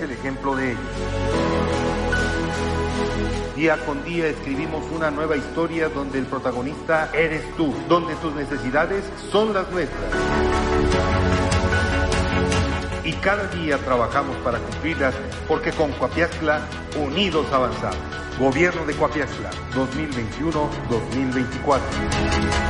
el ejemplo de ello. Día con día escribimos una nueva historia donde el protagonista eres tú, donde tus necesidades son las nuestras. Y cada día trabajamos para cumplirlas porque con Coapiaxla unidos avanzamos. Gobierno de Coapiaxla 2021-2024.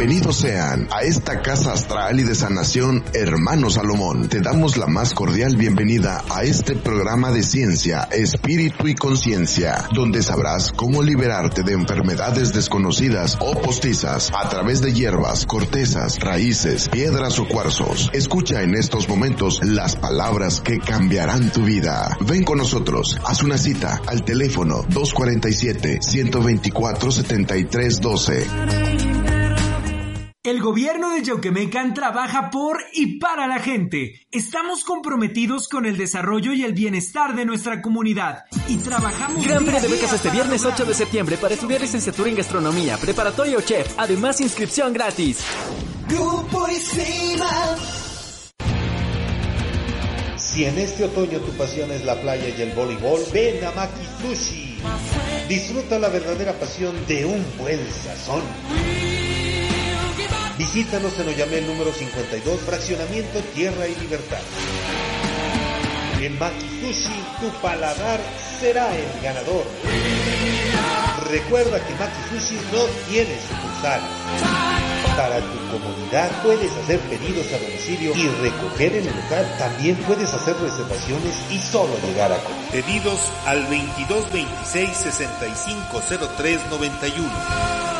Bienvenidos sean a esta casa astral y de sanación, hermano Salomón. Te damos la más cordial bienvenida a este programa de ciencia, espíritu y conciencia, donde sabrás cómo liberarte de enfermedades desconocidas o postizas a través de hierbas, cortezas, raíces, piedras o cuarzos. Escucha en estos momentos las palabras que cambiarán tu vida. Ven con nosotros, haz una cita al teléfono 247 124 7312. El gobierno de Yauquemecan trabaja por y para la gente. Estamos comprometidos con el desarrollo y el bienestar de nuestra comunidad y trabajamos Gran Premio de becas este viernes 8 de septiembre para estudiar licenciatura en gastronomía, preparatoria o chef. Además, inscripción gratis. Grupo Si en este otoño tu pasión es la playa y el voleibol, ven a Maki Sushi. Disfruta la verdadera pasión de un buen sazón. Visítanos en Oyamel número 52, Fraccionamiento Tierra y Libertad. En Makisushi, tu paladar será el ganador. Recuerda que Makisushi no tiene sucursal. Para tu comodidad puedes hacer pedidos a domicilio y recoger en el local. También puedes hacer reservaciones y solo llegar a comer. Pedidos al 2226 650391.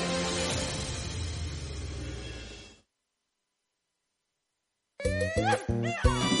Oh.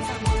Thank you.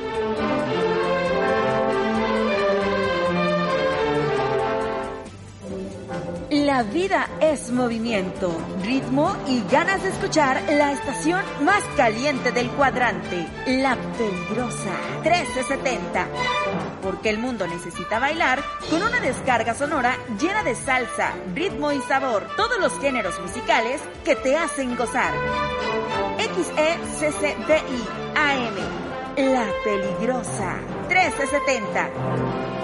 La vida es movimiento, ritmo y ganas de escuchar la estación más caliente del cuadrante, La Peligrosa 1370. Porque el mundo necesita bailar con una descarga sonora llena de salsa, ritmo y sabor, todos los géneros musicales que te hacen gozar. XECCDI AM, La Peligrosa 1370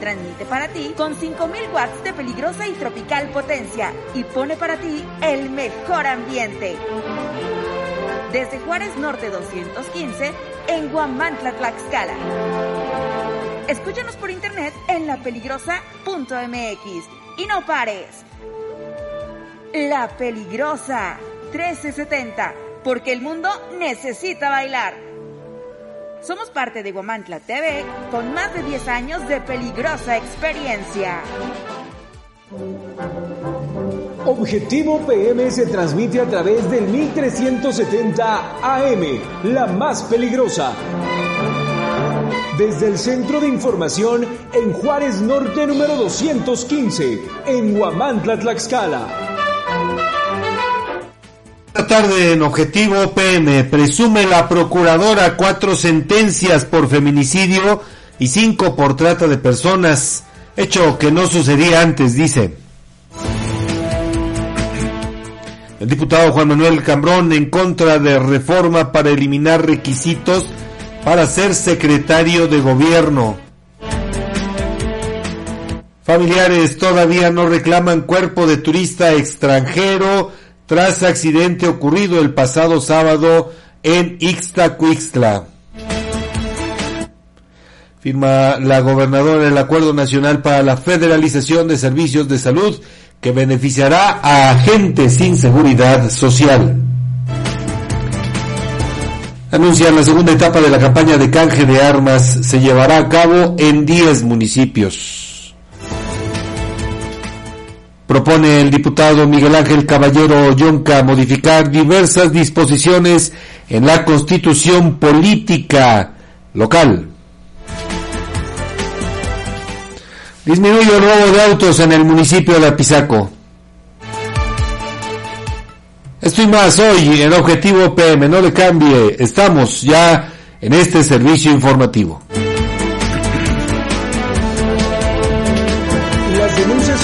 Transmite para ti con 5000 watts de peligrosa y tropical potencia y pone para ti el mejor ambiente. Desde Juárez Norte 215 en Guamantla, Tlaxcala. Escúchanos por internet en lapeligrosa.mx y no pares. La Peligrosa 1370, porque el mundo necesita bailar. Somos parte de Guamantla TV con más de 10 años de peligrosa experiencia. Objetivo PM se transmite a través del 1370 AM, la más peligrosa. Desde el Centro de Información en Juárez Norte número 215, en Guamantla, Tlaxcala tarde en Objetivo PM presume la procuradora cuatro sentencias por feminicidio y cinco por trata de personas, hecho que no sucedía antes, dice. El diputado Juan Manuel Cambrón en contra de reforma para eliminar requisitos para ser secretario de gobierno. Familiares todavía no reclaman cuerpo de turista extranjero tras accidente ocurrido el pasado sábado en Ixtacuixtla. Firma la gobernadora el Acuerdo Nacional para la Federalización de Servicios de Salud que beneficiará a agentes sin seguridad social. Anuncian la segunda etapa de la campaña de canje de armas se llevará a cabo en 10 municipios. Propone el diputado Miguel Ángel Caballero Yonca modificar diversas disposiciones en la constitución política local. Disminuye el robo de autos en el municipio de Apizaco. Estoy más hoy en Objetivo PM, no le cambie, estamos ya en este servicio informativo.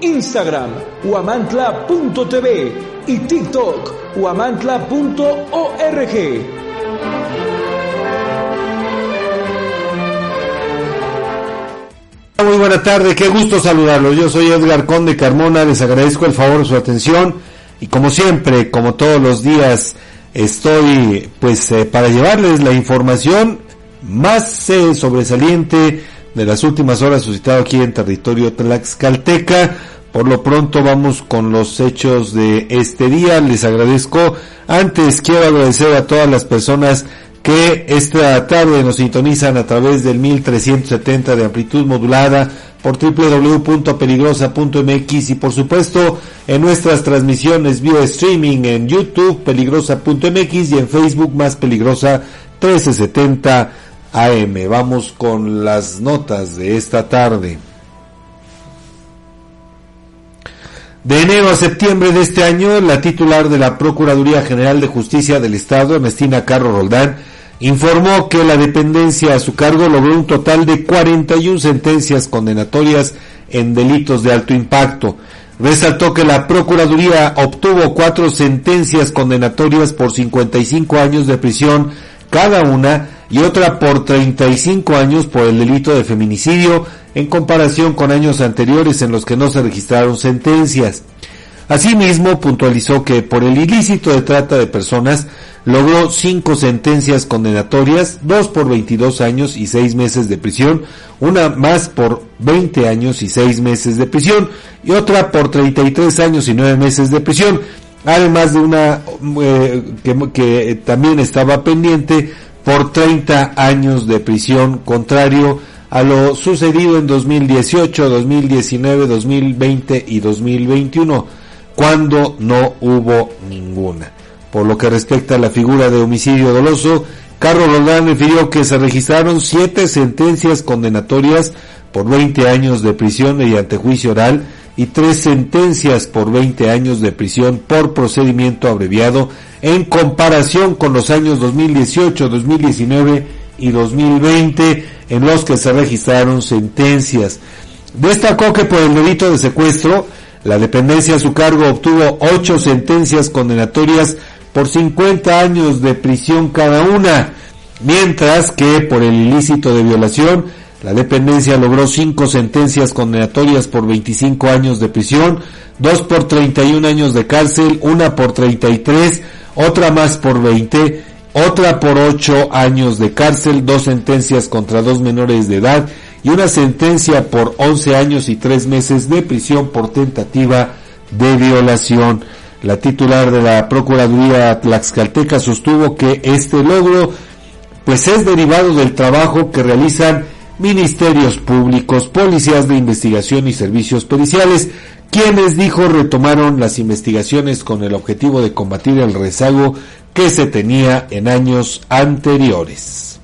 Instagram, guamantla.tv y TikTok, huamantla.org. Muy buena tarde, qué gusto saludarlos. Yo soy Edgar Conde Carmona, les agradezco el favor de su atención y como siempre, como todos los días, estoy pues eh, para llevarles la información más eh, sobresaliente de las últimas horas suscitado aquí en territorio tlaxcalteca por lo pronto vamos con los hechos de este día. Les agradezco. Antes quiero agradecer a todas las personas que esta tarde nos sintonizan a través del 1370 de amplitud modulada por www.peligrosa.mx y por supuesto en nuestras transmisiones vía streaming en YouTube peligrosa.mx y en Facebook más peligrosa 1370 AM. Vamos con las notas de esta tarde. De enero a septiembre de este año, la titular de la Procuraduría General de Justicia del Estado, Ernestina Carro Roldán, informó que la dependencia a su cargo logró un total de 41 sentencias condenatorias en delitos de alto impacto. resaltó que la Procuraduría obtuvo cuatro sentencias condenatorias por 55 años de prisión cada una y otra por 35 años por el delito de feminicidio en comparación con años anteriores en los que no se registraron sentencias. Asimismo, puntualizó que por el ilícito de trata de personas logró cinco sentencias condenatorias, dos por 22 años y seis meses de prisión, una más por 20 años y seis meses de prisión y otra por 33 años y nueve meses de prisión, además de una eh, que, que también estaba pendiente por 30 años de prisión, contrario a lo sucedido en 2018, 2019, 2020 y 2021 cuando no hubo ninguna. Por lo que respecta a la figura de homicidio doloso, Carlos Roldán refirió que se registraron siete sentencias condenatorias por 20 años de prisión mediante juicio oral y tres sentencias por 20 años de prisión por procedimiento abreviado en comparación con los años 2018, 2019 y 2020 en los que se registraron sentencias. Destacó que por el delito de secuestro la dependencia a su cargo obtuvo ocho sentencias condenatorias por 50 años de prisión cada una, mientras que por el ilícito de violación, la dependencia logró cinco sentencias condenatorias por 25 años de prisión, dos por 31 años de cárcel, una por 33, otra más por 20, otra por 8 años de cárcel, dos sentencias contra dos menores de edad y una sentencia por 11 años y 3 meses de prisión por tentativa de violación. La titular de la Procuraduría Tlaxcalteca sostuvo que este logro pues es derivado del trabajo que realizan ministerios públicos, policías de investigación y servicios periciales, quienes dijo retomaron las investigaciones con el objetivo de combatir el rezago que se tenía en años anteriores.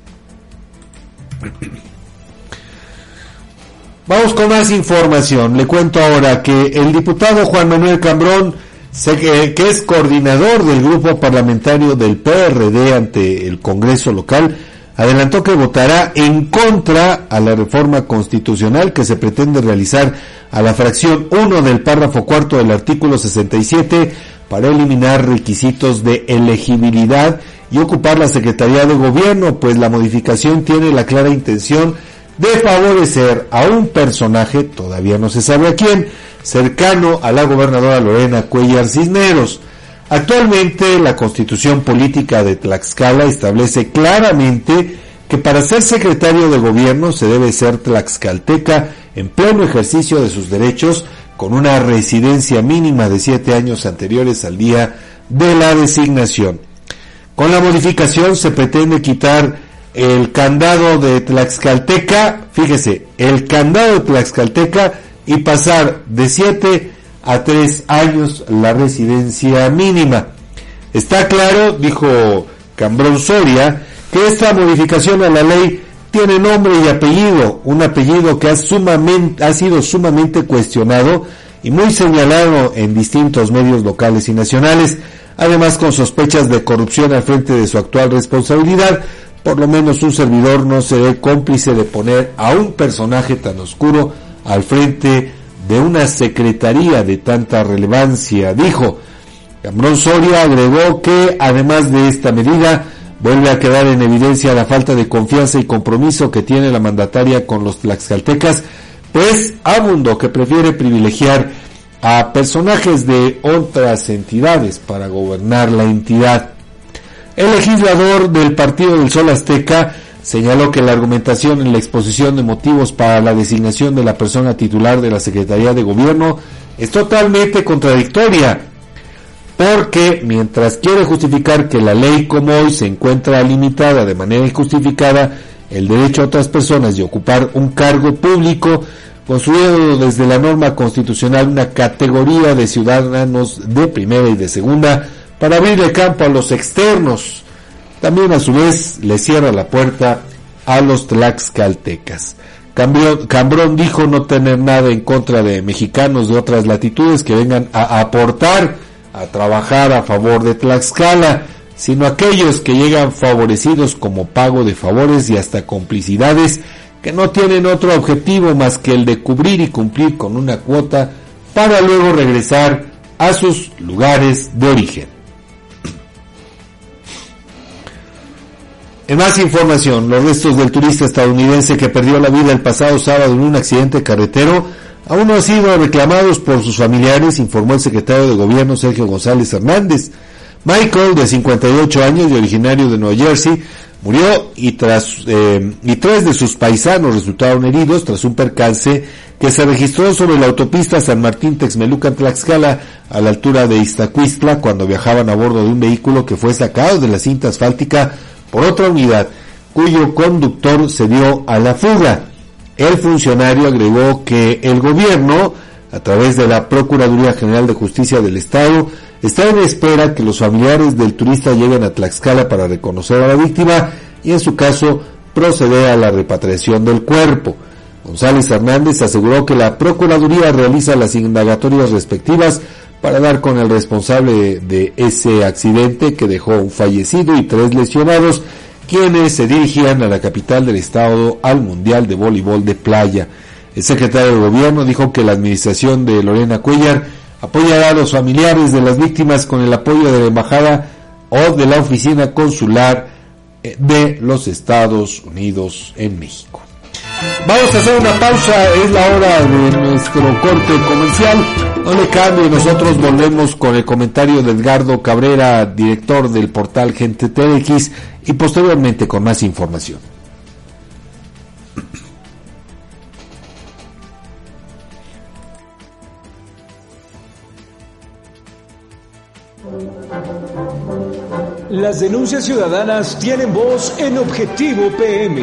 Vamos con más información. Le cuento ahora que el diputado Juan Manuel Cambrón, que es coordinador del grupo parlamentario del PRD ante el Congreso local, adelantó que votará en contra a la reforma constitucional que se pretende realizar a la fracción 1 del párrafo cuarto del artículo 67 para eliminar requisitos de elegibilidad y ocupar la Secretaría de Gobierno, pues la modificación tiene la clara intención de favorecer a un personaje, todavía no se sabe a quién, cercano a la gobernadora Lorena Cuellar Cisneros. Actualmente la constitución política de Tlaxcala establece claramente que para ser secretario de gobierno se debe ser tlaxcalteca en pleno ejercicio de sus derechos con una residencia mínima de siete años anteriores al día de la designación. Con la modificación se pretende quitar el candado de Tlaxcalteca, fíjese, el candado de Tlaxcalteca y pasar de 7 a 3 años la residencia mínima. Está claro, dijo Cambrón Soria, que esta modificación a la ley tiene nombre y apellido, un apellido que ha, sumamente, ha sido sumamente cuestionado y muy señalado en distintos medios locales y nacionales, además con sospechas de corrupción al frente de su actual responsabilidad, por lo menos un servidor no se ve cómplice de poner a un personaje tan oscuro al frente de una secretaría de tanta relevancia, dijo. Cambrón Soria agregó que, además de esta medida, vuelve a quedar en evidencia la falta de confianza y compromiso que tiene la mandataria con los tlaxcaltecas, pues abundó que prefiere privilegiar a personajes de otras entidades para gobernar la entidad. El legislador del Partido del Sol Azteca señaló que la argumentación en la exposición de motivos para la designación de la persona titular de la Secretaría de Gobierno es totalmente contradictoria, porque mientras quiere justificar que la ley como hoy se encuentra limitada de manera injustificada el derecho a otras personas de ocupar un cargo público, construyendo desde la norma constitucional una categoría de ciudadanos de primera y de segunda, para abrirle campo a los externos. También a su vez le cierra la puerta a los tlaxcaltecas. Cambrón dijo no tener nada en contra de mexicanos de otras latitudes que vengan a aportar, a trabajar a favor de Tlaxcala, sino aquellos que llegan favorecidos como pago de favores y hasta complicidades que no tienen otro objetivo más que el de cubrir y cumplir con una cuota para luego regresar a sus lugares de origen. En más información, los restos del turista estadounidense que perdió la vida el pasado sábado en un accidente carretero aún no han sido reclamados por sus familiares, informó el secretario de Gobierno Sergio González Hernández. Michael, de 58 años y originario de Nueva Jersey, murió y, tras, eh, y tres de sus paisanos resultaron heridos tras un percance que se registró sobre la autopista San Martín Texmelucan Tlaxcala a la altura de Iztacuistla cuando viajaban a bordo de un vehículo que fue sacado de la cinta asfáltica por otra unidad cuyo conductor se dio a la fuga. El funcionario agregó que el gobierno, a través de la Procuraduría General de Justicia del Estado, está en espera que los familiares del turista lleguen a Tlaxcala para reconocer a la víctima y en su caso proceder a la repatriación del cuerpo. González Hernández aseguró que la Procuraduría realiza las indagatorias respectivas para dar con el responsable de ese accidente que dejó un fallecido y tres lesionados, quienes se dirigían a la capital del estado al Mundial de Voleibol de Playa. El secretario de Gobierno dijo que la administración de Lorena Cuellar apoyará a los familiares de las víctimas con el apoyo de la Embajada o de la Oficina Consular eh, de los Estados Unidos en México. Vamos a hacer una pausa, es la hora de nuestro corte comercial. No le cambie, nosotros volvemos con el comentario de Edgardo Cabrera, director del portal Gente TX, y posteriormente con más información. Las denuncias ciudadanas tienen voz en Objetivo PM.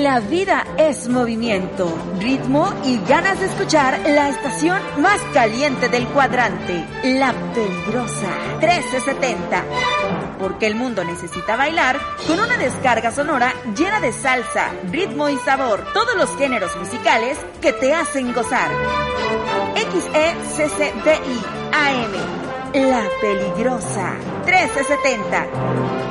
La vida es movimiento, ritmo y ganas de escuchar la estación más caliente del cuadrante, La Peligrosa 1370. Porque el mundo necesita bailar con una descarga sonora llena de salsa, ritmo y sabor, todos los géneros musicales que te hacen gozar. XECCDI AM, La Peligrosa 1370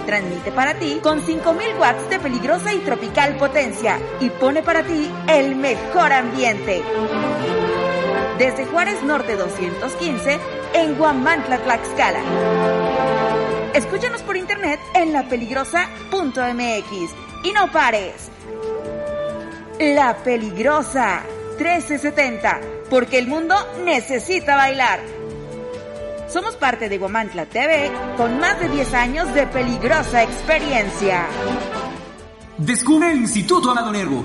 transmite para ti con 5000 watts de peligrosa y tropical potencia y pone para ti el mejor ambiente. Desde Juárez Norte 215 en Guamantla, Tlaxcala. Escúchanos por internet en lapeligrosa.mx y no pares. La Peligrosa 1370, porque el mundo necesita bailar. Somos parte de Guamantla TV con más de 10 años de peligrosa experiencia. Descubre el Instituto Amado Nervo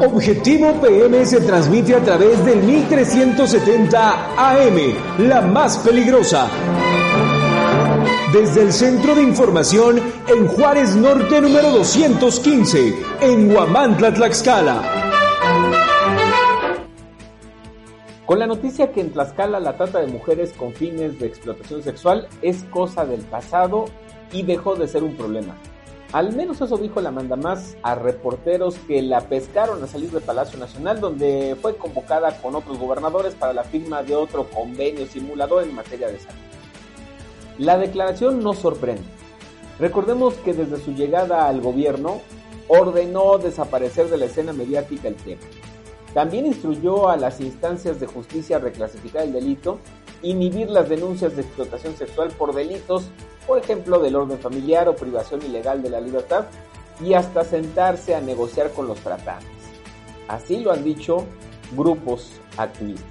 Objetivo PM se transmite a través del 1370 AM, la más peligrosa. Desde el Centro de Información en Juárez Norte número 215, en Huamantla, Tlaxcala. Con la noticia que en Tlaxcala la trata de mujeres con fines de explotación sexual es cosa del pasado y dejó de ser un problema. Al menos eso dijo la mandamás a reporteros que la pescaron a salir del Palacio Nacional, donde fue convocada con otros gobernadores para la firma de otro convenio simulador en materia de salud. La declaración no sorprende. Recordemos que desde su llegada al gobierno ordenó desaparecer de la escena mediática el tema. También instruyó a las instancias de justicia a reclasificar el delito, inhibir las denuncias de explotación sexual por delitos por ejemplo del orden familiar o privación ilegal de la libertad, y hasta sentarse a negociar con los tratantes. Así lo han dicho grupos activistas.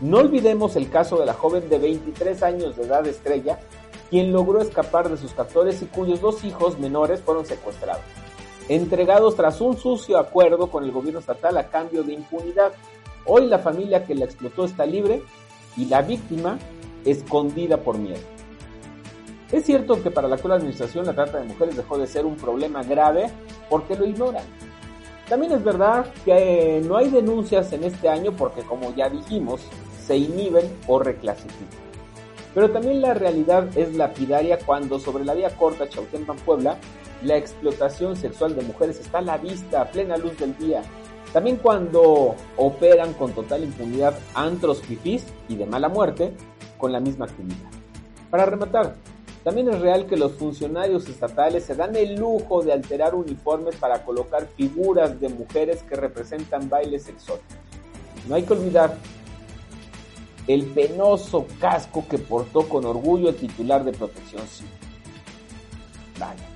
No olvidemos el caso de la joven de 23 años de edad estrella, quien logró escapar de sus captores y cuyos dos hijos menores fueron secuestrados, entregados tras un sucio acuerdo con el gobierno estatal a cambio de impunidad. Hoy la familia que la explotó está libre y la víctima escondida por miedo. Es cierto que para la actual administración la trata de mujeres dejó de ser un problema grave porque lo ignoran. También es verdad que no hay denuncias en este año porque, como ya dijimos, se inhiben o reclasifican. Pero también la realidad es lapidaria cuando sobre la vía corta Chautempan Puebla la explotación sexual de mujeres está a la vista a plena luz del día. También cuando operan con total impunidad antros fifís y de mala muerte con la misma actividad. Para rematar, también es real que los funcionarios estatales se dan el lujo de alterar uniformes para colocar figuras de mujeres que representan bailes exóticos. No hay que olvidar el penoso casco que portó con orgullo el titular de protección civil. Vale.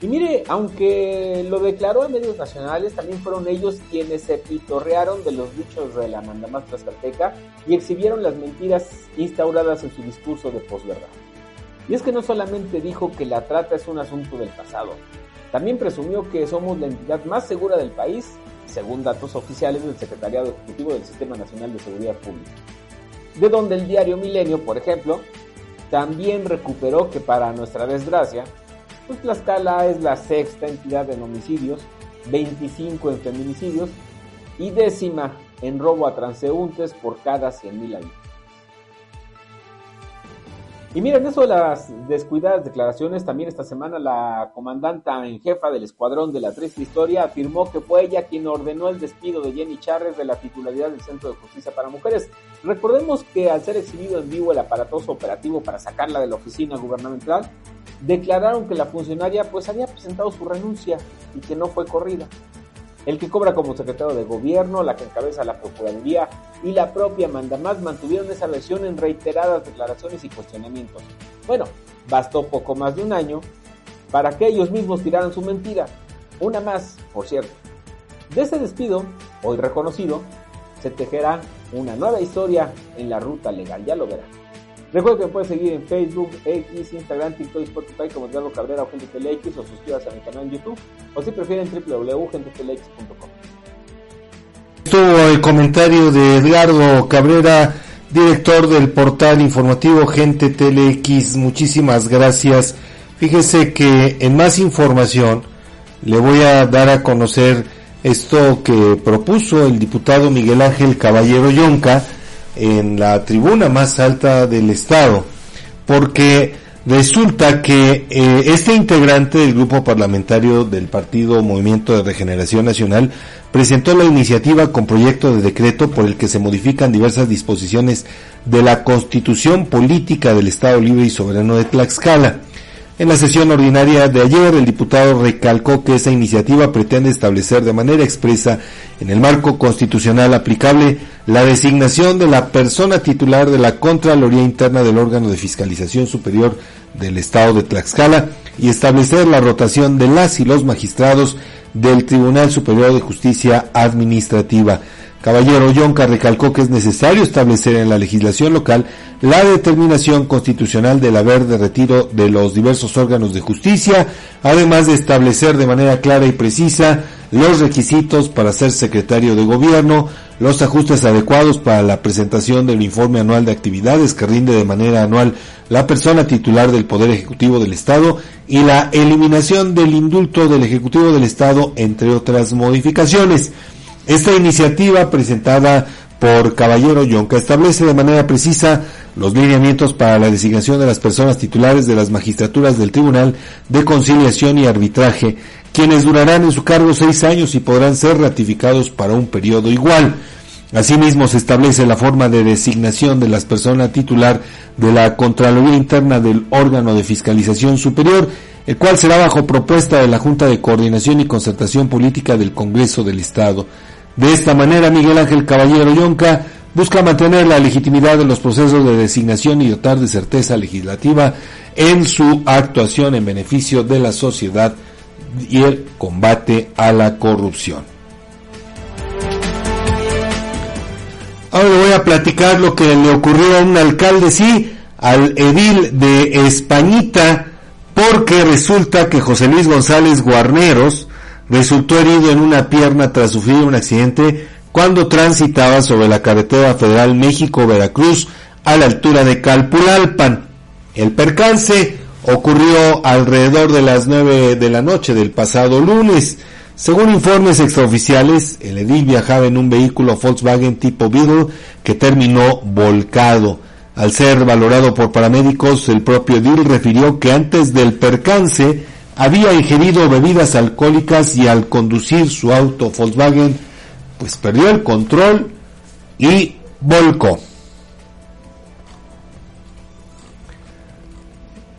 Y mire, aunque lo declaró en medios nacionales, también fueron ellos quienes se pitorrearon de los dichos de la mandamás tlaxcalteca y exhibieron las mentiras instauradas en su discurso de posverdad. Y es que no solamente dijo que la trata es un asunto del pasado, también presumió que somos la entidad más segura del país, según datos oficiales del Secretariado Ejecutivo del Sistema Nacional de Seguridad Pública. De donde el diario Milenio, por ejemplo, también recuperó que para nuestra desgracia, pues Tlaxcala es la sexta entidad en homicidios, 25 en feminicidios y décima en robo a transeúntes por cada 100.000 habitantes. Y miren, eso de las descuidadas declaraciones, también esta semana la comandanta en jefa del escuadrón de la triste historia afirmó que fue ella quien ordenó el despido de Jenny Charres de la titularidad del Centro de Justicia para Mujeres. Recordemos que al ser exhibido en vivo el aparatoso operativo para sacarla de la oficina gubernamental, declararon que la funcionaria pues había presentado su renuncia y que no fue corrida el que cobra como secretario de gobierno, la que encabeza la Procuraduría y la propia Mandamás mantuvieron esa versión en reiteradas declaraciones y cuestionamientos. Bueno, bastó poco más de un año para que ellos mismos tiraran su mentira. Una más, por cierto. De ese despido, hoy reconocido, se tejerá una nueva historia en la ruta legal, ya lo verán. Recuerda que me puedes seguir en Facebook, X, Instagram, TikTok Spotify como Eduardo Cabrera o Gente TeleX o suscríbase a mi canal en YouTube o si prefieren www.gentetelex.com. Estuvo el comentario de Eduardo Cabrera, director del portal informativo Gente Telex. Muchísimas gracias. Fíjese que en más información le voy a dar a conocer esto que propuso el diputado Miguel Ángel Caballero Yonca en la tribuna más alta del estado, porque resulta que eh, este integrante del grupo parlamentario del partido Movimiento de Regeneración Nacional presentó la iniciativa con proyecto de decreto por el que se modifican diversas disposiciones de la Constitución Política del Estado Libre y Soberano de Tlaxcala. En la sesión ordinaria de ayer, el diputado recalcó que esa iniciativa pretende establecer de manera expresa en el marco constitucional aplicable la designación de la persona titular de la Contraloría Interna del órgano de fiscalización superior del Estado de Tlaxcala y establecer la rotación de las y los magistrados del Tribunal Superior de Justicia Administrativa. Caballero Yonca recalcó que es necesario establecer en la legislación local la determinación constitucional del haber de retiro de los diversos órganos de justicia, además de establecer de manera clara y precisa los requisitos para ser secretario de gobierno, los ajustes adecuados para la presentación del informe anual de actividades que rinde de manera anual la persona titular del Poder Ejecutivo del Estado y la eliminación del indulto del Ejecutivo del Estado, entre otras modificaciones. Esta iniciativa presentada por Caballero Yonca establece de manera precisa los lineamientos para la designación de las personas titulares de las magistraturas del Tribunal de Conciliación y Arbitraje, quienes durarán en su cargo seis años y podrán ser ratificados para un periodo igual. Asimismo, se establece la forma de designación de las personas titular de la Contraloría Interna del órgano de fiscalización superior, el cual será bajo propuesta de la Junta de Coordinación y Concertación Política del Congreso del Estado. De esta manera, Miguel Ángel Caballero Yonca busca mantener la legitimidad de los procesos de designación y dotar de certeza legislativa en su actuación en beneficio de la sociedad y el combate a la corrupción. Ahora voy a platicar lo que le ocurrió a un alcalde, sí, al edil de Españita, porque resulta que José Luis González Guarneros, resultó herido en una pierna tras sufrir un accidente cuando transitaba sobre la carretera federal México-Veracruz a la altura de Calpulalpan. El percance ocurrió alrededor de las 9 de la noche del pasado lunes. Según informes extraoficiales, el edil viajaba en un vehículo Volkswagen tipo Beetle que terminó volcado. Al ser valorado por paramédicos, el propio edil refirió que antes del percance había ingerido bebidas alcohólicas y al conducir su auto Volkswagen, pues perdió el control y volcó.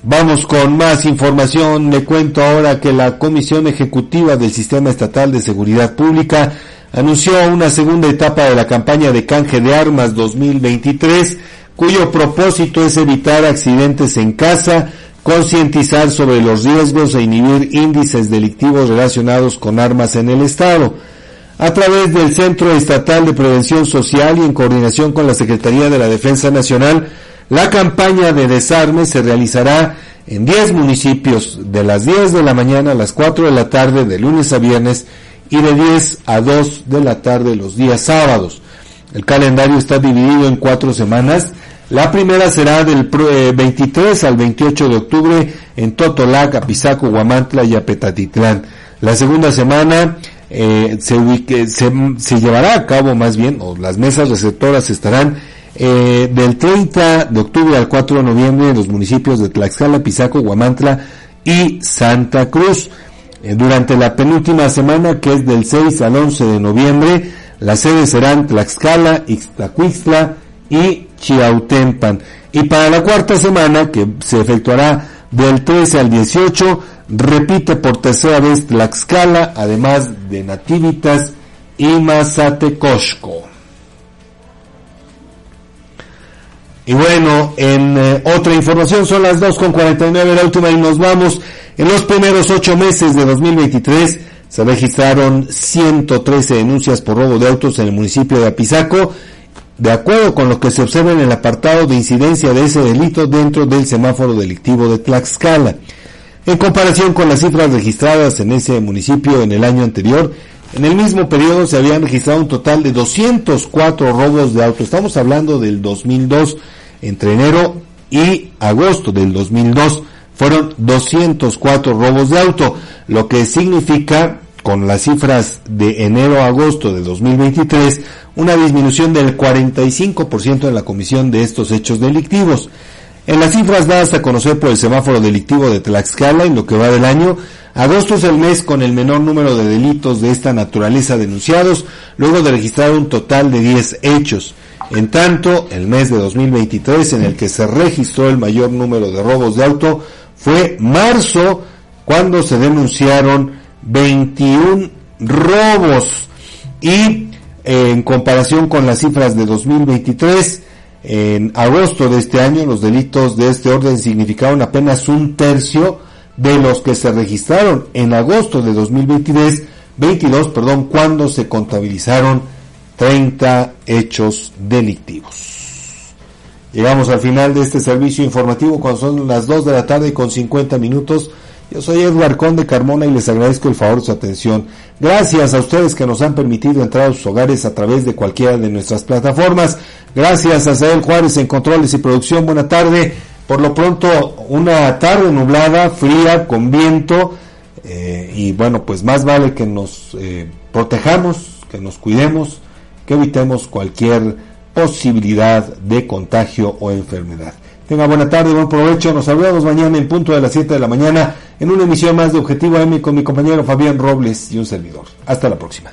Vamos con más información. Le cuento ahora que la Comisión Ejecutiva del Sistema Estatal de Seguridad Pública anunció una segunda etapa de la campaña de canje de armas 2023, cuyo propósito es evitar accidentes en casa, concientizar sobre los riesgos e inhibir índices delictivos relacionados con armas en el Estado. A través del Centro Estatal de Prevención Social y en coordinación con la Secretaría de la Defensa Nacional, la campaña de desarme se realizará en 10 municipios de las 10 de la mañana a las 4 de la tarde de lunes a viernes y de 10 a 2 de la tarde los días sábados. El calendario está dividido en cuatro semanas la primera será del 23 eh, al 28 de octubre en Totolac, Apizaco, Guamantla y Apetatitlán. La segunda semana eh, se, se, llevará a cabo más bien, o las mesas receptoras estarán eh, del 30 de octubre al 4 de noviembre en los municipios de Tlaxcala, Pisaco, Guamantla y Santa Cruz. durante la penúltima semana, que es del 6 al 11 de noviembre, las sedes serán Tlaxcala, Ixtacuixtla y Chiautempan. Y para la cuarta semana, que se efectuará del 13 al 18, repite por tercera vez Tlaxcala, además de Nativitas y Mazatecosco. Y bueno, en eh, otra información son las 2.49 la última y nos vamos. En los primeros ocho meses de 2023 se registraron 113 denuncias por robo de autos en el municipio de Apizaco de acuerdo con lo que se observa en el apartado de incidencia de ese delito dentro del semáforo delictivo de Tlaxcala. En comparación con las cifras registradas en ese municipio en el año anterior, en el mismo periodo se habían registrado un total de 204 robos de auto. Estamos hablando del 2002, entre enero y agosto del 2002 fueron 204 robos de auto, lo que significa con las cifras de enero a agosto de 2023 una disminución del 45% en la comisión de estos hechos delictivos. En las cifras dadas a conocer por el semáforo delictivo de Tlaxcala en lo que va del año, agosto es el mes con el menor número de delitos de esta naturaleza denunciados, luego de registrar un total de 10 hechos. En tanto, el mes de 2023 en el que se registró el mayor número de robos de auto fue marzo, cuando se denunciaron 21 robos y en comparación con las cifras de 2023, en agosto de este año los delitos de este orden significaron apenas un tercio de los que se registraron en agosto de 2023, 22, perdón, cuando se contabilizaron 30 hechos delictivos. Llegamos al final de este servicio informativo cuando son las 2 de la tarde con 50 minutos. Yo soy Edward Conde Carmona y les agradezco el favor de su atención. Gracias a ustedes que nos han permitido entrar a sus hogares a través de cualquiera de nuestras plataformas. Gracias a Sael Juárez en controles y producción. Buena tarde. Por lo pronto, una tarde nublada, fría, con viento. Eh, y bueno, pues más vale que nos eh, protejamos, que nos cuidemos, que evitemos cualquier posibilidad de contagio o enfermedad. Tenga buena tarde, buen provecho. Nos saludamos mañana en punto de las 7 de la mañana en una emisión más de Objetivo M con mi compañero Fabián Robles y un servidor. Hasta la próxima.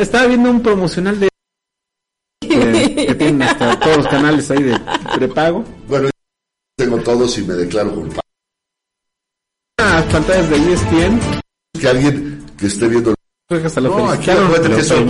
Estaba viendo un promocional de que, que tienen hasta todos los canales ahí de prepago. Bueno, tengo todos y me declaro culpable. Las pantallas de ESPN. Que alguien que esté viendo... Hasta lo No, aquí lo que eso-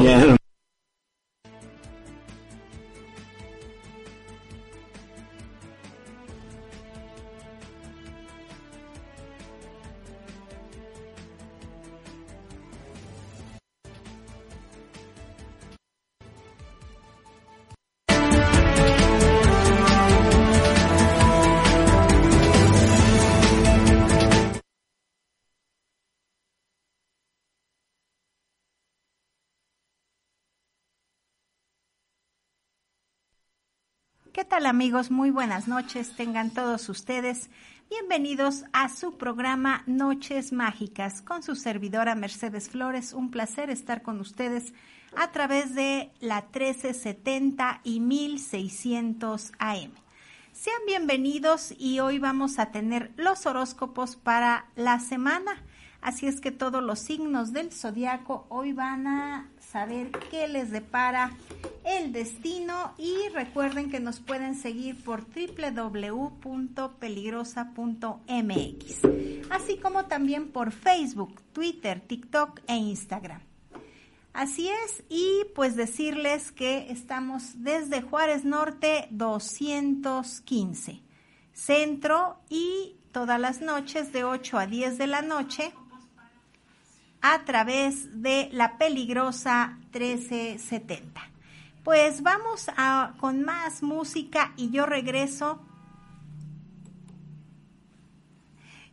tal amigos? Muy buenas noches. Tengan todos ustedes bienvenidos a su programa Noches Mágicas con su servidora Mercedes Flores. Un placer estar con ustedes a través de la 1370 y 1600 AM. Sean bienvenidos y hoy vamos a tener los horóscopos para la semana. Así es que todos los signos del zodiaco hoy van a saber qué les depara el destino y recuerden que nos pueden seguir por www.peligrosa.mx, así como también por Facebook, Twitter, TikTok e Instagram. Así es, y pues decirles que estamos desde Juárez Norte 215, centro y todas las noches de 8 a 10 de la noche a través de la peligrosa 1370. Pues vamos a, con más música y yo regreso.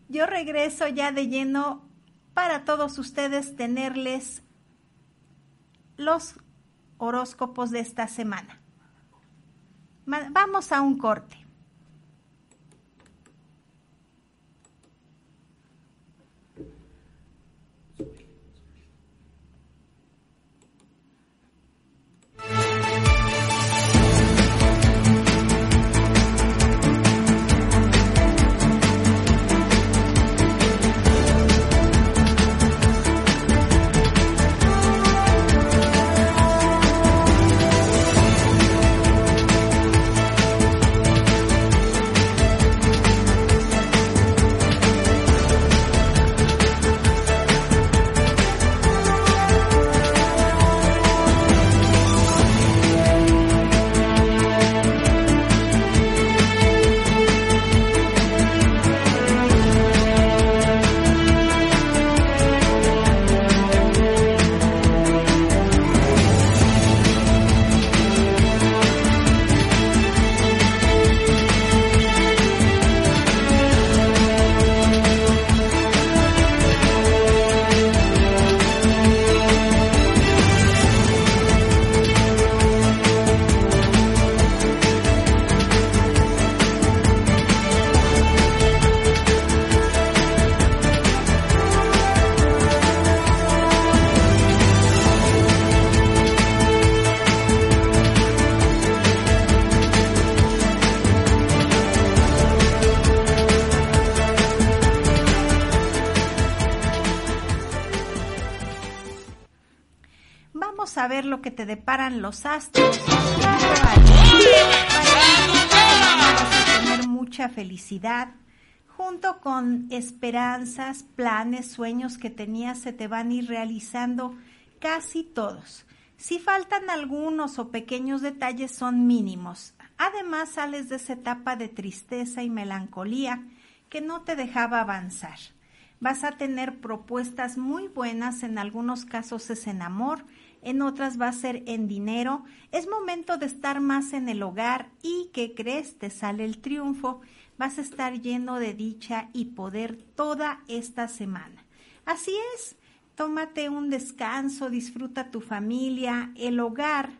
Yo regreso ya de lleno para todos ustedes tenerles los horóscopos de esta semana. Vamos a un corte. Deparan los astros. Para tener mucha felicidad, junto con esperanzas, planes, sueños que tenías, se te van a ir realizando casi todos. Si faltan algunos o pequeños detalles, son mínimos. Además, sales de esa etapa de tristeza y melancolía que no te dejaba avanzar. Vas a tener propuestas muy buenas, en algunos casos es en amor, en otras va a ser en dinero. Es momento de estar más en el hogar y que crees, te sale el triunfo. Vas a estar lleno de dicha y poder toda esta semana. Así es, tómate un descanso, disfruta tu familia, el hogar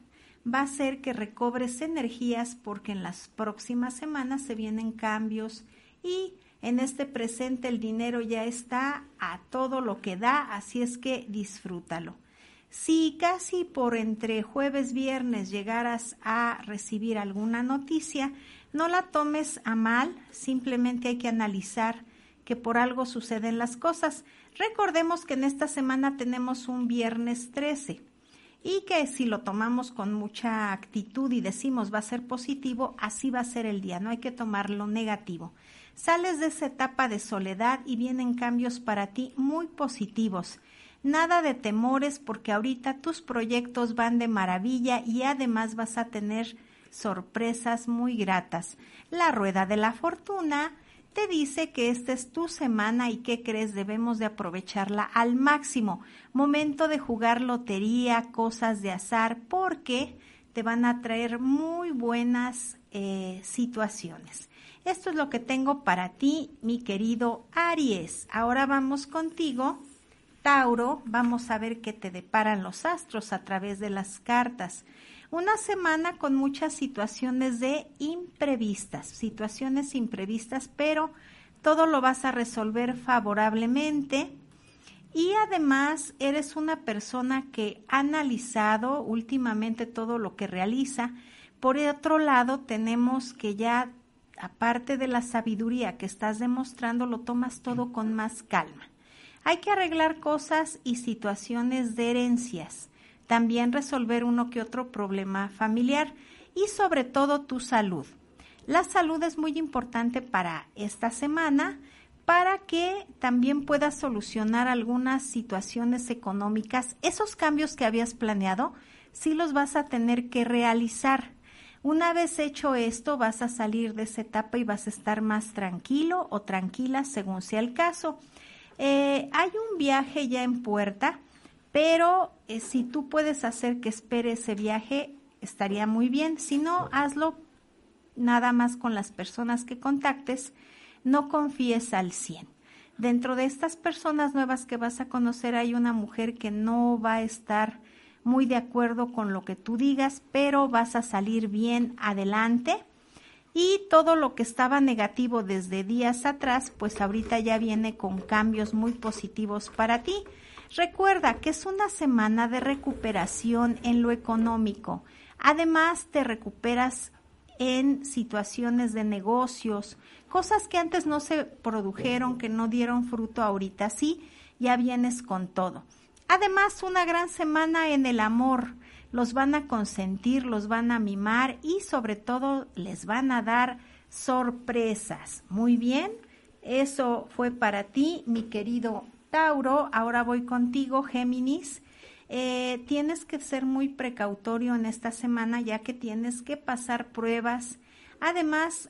va a ser que recobres energías porque en las próximas semanas se vienen cambios y en este presente el dinero ya está a todo lo que da, así es que disfrútalo. Si casi por entre jueves viernes llegaras a recibir alguna noticia, no la tomes a mal, simplemente hay que analizar que por algo suceden las cosas. Recordemos que en esta semana tenemos un viernes 13 y que si lo tomamos con mucha actitud y decimos va a ser positivo, así va a ser el día, no hay que tomarlo negativo. Sales de esa etapa de soledad y vienen cambios para ti muy positivos. Nada de temores porque ahorita tus proyectos van de maravilla y además vas a tener sorpresas muy gratas. La rueda de la fortuna te dice que esta es tu semana y que crees debemos de aprovecharla al máximo. Momento de jugar lotería, cosas de azar, porque te van a traer muy buenas eh, situaciones. Esto es lo que tengo para ti, mi querido Aries. Ahora vamos contigo Tauro, vamos a ver qué te deparan los astros a través de las cartas. Una semana con muchas situaciones de imprevistas, situaciones imprevistas, pero todo lo vas a resolver favorablemente. Y además eres una persona que ha analizado últimamente todo lo que realiza. Por otro lado, tenemos que ya, aparte de la sabiduría que estás demostrando, lo tomas todo con más calma. Hay que arreglar cosas y situaciones de herencias. También resolver uno que otro problema familiar y sobre todo tu salud. La salud es muy importante para esta semana para que también puedas solucionar algunas situaciones económicas. Esos cambios que habías planeado, sí los vas a tener que realizar. Una vez hecho esto, vas a salir de esa etapa y vas a estar más tranquilo o tranquila según sea el caso. Eh, hay un viaje ya en puerta, pero eh, si tú puedes hacer que espere ese viaje, estaría muy bien. Si no, hazlo nada más con las personas que contactes no confíes al 100. Dentro de estas personas nuevas que vas a conocer hay una mujer que no va a estar muy de acuerdo con lo que tú digas, pero vas a salir bien adelante. Y todo lo que estaba negativo desde días atrás, pues ahorita ya viene con cambios muy positivos para ti. Recuerda que es una semana de recuperación en lo económico. Además, te recuperas en situaciones de negocios, cosas que antes no se produjeron, que no dieron fruto ahorita, sí, ya vienes con todo. Además, una gran semana en el amor, los van a consentir, los van a mimar y sobre todo les van a dar sorpresas. Muy bien, eso fue para ti, mi querido Tauro. Ahora voy contigo, Géminis. Eh, tienes que ser muy precautorio en esta semana ya que tienes que pasar pruebas. Además,